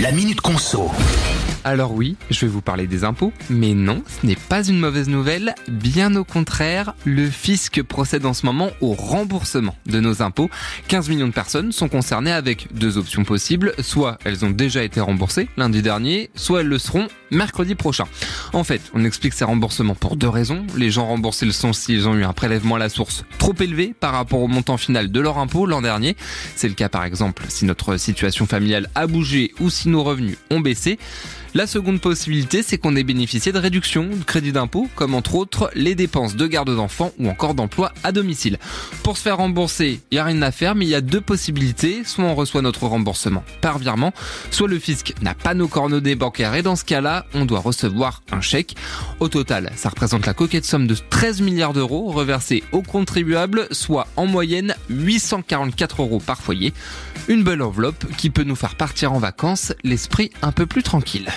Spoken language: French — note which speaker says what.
Speaker 1: La Minute Conso.
Speaker 2: Alors oui, je vais vous parler des impôts, mais non, ce n'est pas une mauvaise nouvelle, bien au contraire, le fisc procède en ce moment au remboursement de nos impôts. 15 millions de personnes sont concernées avec deux options possibles, soit elles ont déjà été remboursées lundi dernier, soit elles le seront mercredi prochain. En fait, on explique ces remboursements pour deux raisons. Les gens remboursés le sont s'ils ont eu un prélèvement à la source trop élevé par rapport au montant final de leur impôt l'an dernier. C'est le cas par exemple si notre situation familiale a bougé ou si nos revenus ont baissé. La seconde possibilité, c'est qu'on ait bénéficié de réductions de crédit d'impôt, comme entre autres les dépenses de garde d'enfants ou encore d'emploi à domicile. Pour se faire rembourser, il n'y a rien à faire, mais il y a deux possibilités. Soit on reçoit notre remboursement par virement, soit le fisc n'a pas nos coordonnées bancaires et dans ce cas-là, on doit recevoir un chèque. Au total, ça représente la coquette somme de 13 milliards d'euros reversés aux contribuables, soit en moyenne 844 euros par foyer. Une belle enveloppe qui peut nous faire partir en vacances l'esprit un peu plus tranquille.